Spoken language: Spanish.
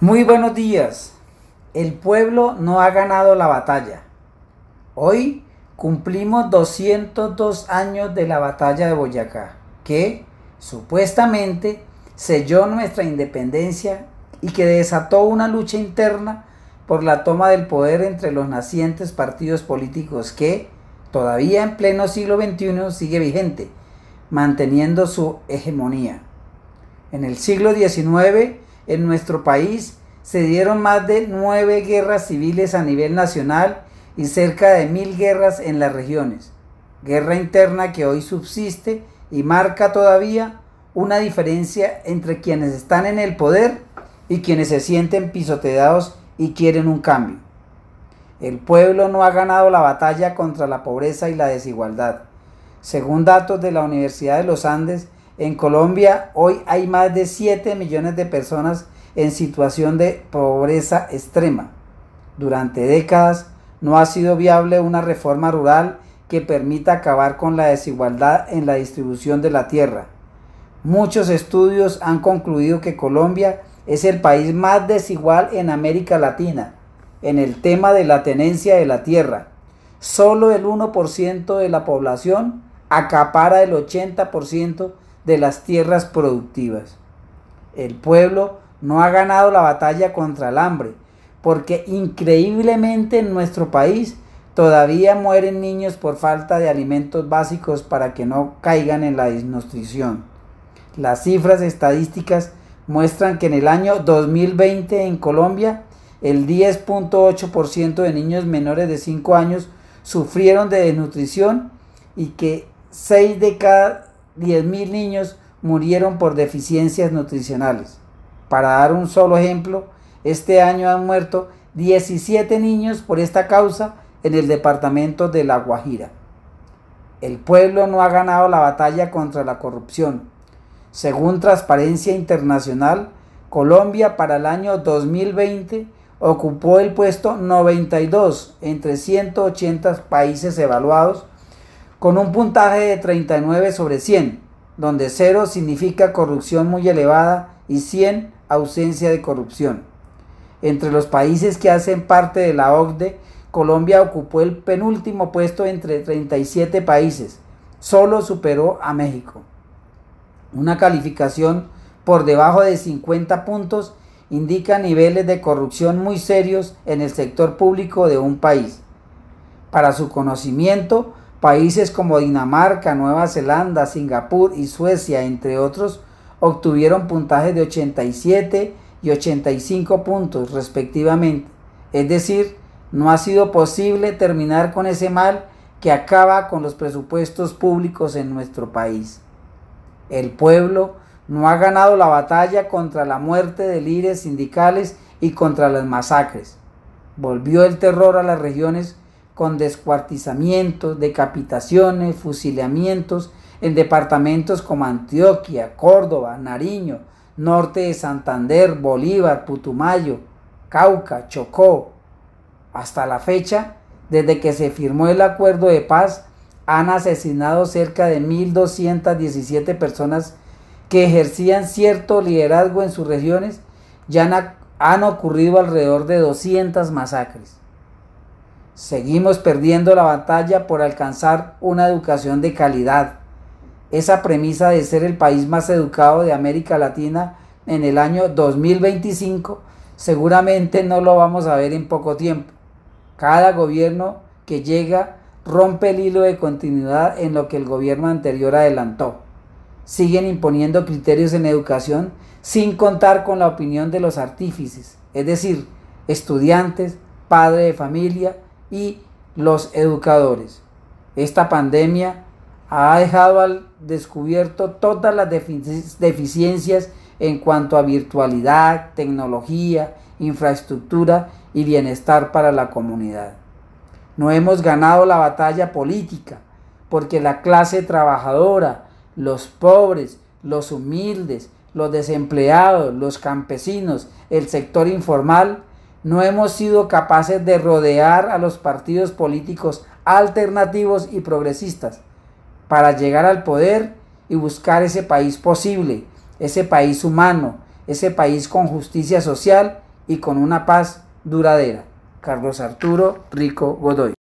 Muy buenos días. El pueblo no ha ganado la batalla. Hoy cumplimos 202 años de la batalla de Boyacá, que supuestamente selló nuestra independencia y que desató una lucha interna por la toma del poder entre los nacientes partidos políticos que, todavía en pleno siglo XXI, sigue vigente, manteniendo su hegemonía. En el siglo XIX, en nuestro país se dieron más de nueve guerras civiles a nivel nacional y cerca de mil guerras en las regiones. Guerra interna que hoy subsiste y marca todavía una diferencia entre quienes están en el poder y quienes se sienten pisoteados y quieren un cambio. El pueblo no ha ganado la batalla contra la pobreza y la desigualdad. Según datos de la Universidad de los Andes, en Colombia hoy hay más de 7 millones de personas en situación de pobreza extrema. Durante décadas no ha sido viable una reforma rural que permita acabar con la desigualdad en la distribución de la tierra. Muchos estudios han concluido que Colombia es el país más desigual en América Latina en el tema de la tenencia de la tierra. Solo el 1% de la población acapara el 80% de las tierras productivas. El pueblo no ha ganado la batalla contra el hambre, porque increíblemente en nuestro país todavía mueren niños por falta de alimentos básicos para que no caigan en la desnutrición. Las cifras estadísticas muestran que en el año 2020 en Colombia el 10.8% de niños menores de 5 años sufrieron de desnutrición y que 6 de cada 10.000 niños murieron por deficiencias nutricionales. Para dar un solo ejemplo, este año han muerto 17 niños por esta causa en el departamento de La Guajira. El pueblo no ha ganado la batalla contra la corrupción. Según Transparencia Internacional, Colombia para el año 2020 ocupó el puesto 92 entre 180 países evaluados con un puntaje de 39 sobre 100, donde 0 significa corrupción muy elevada y 100 ausencia de corrupción. Entre los países que hacen parte de la OCDE, Colombia ocupó el penúltimo puesto entre 37 países, solo superó a México. Una calificación por debajo de 50 puntos indica niveles de corrupción muy serios en el sector público de un país. Para su conocimiento, Países como Dinamarca, Nueva Zelanda, Singapur y Suecia, entre otros, obtuvieron puntajes de 87 y 85 puntos respectivamente. Es decir, no ha sido posible terminar con ese mal que acaba con los presupuestos públicos en nuestro país. El pueblo no ha ganado la batalla contra la muerte de líderes sindicales y contra las masacres. Volvió el terror a las regiones con descuartizamientos, decapitaciones, fusilamientos en departamentos como Antioquia, Córdoba, Nariño, norte de Santander, Bolívar, Putumayo, Cauca, Chocó. Hasta la fecha, desde que se firmó el acuerdo de paz, han asesinado cerca de 1.217 personas que ejercían cierto liderazgo en sus regiones, ya han, han ocurrido alrededor de 200 masacres. Seguimos perdiendo la batalla por alcanzar una educación de calidad. Esa premisa de ser el país más educado de América Latina en el año 2025 seguramente no lo vamos a ver en poco tiempo. Cada gobierno que llega rompe el hilo de continuidad en lo que el gobierno anterior adelantó. Siguen imponiendo criterios en educación sin contar con la opinión de los artífices, es decir, estudiantes, padres de familia, y los educadores. Esta pandemia ha dejado al descubierto todas las deficiencias en cuanto a virtualidad, tecnología, infraestructura y bienestar para la comunidad. No hemos ganado la batalla política porque la clase trabajadora, los pobres, los humildes, los desempleados, los campesinos, el sector informal no hemos sido capaces de rodear a los partidos políticos alternativos y progresistas para llegar al poder y buscar ese país posible, ese país humano, ese país con justicia social y con una paz duradera. Carlos Arturo Rico Godoy.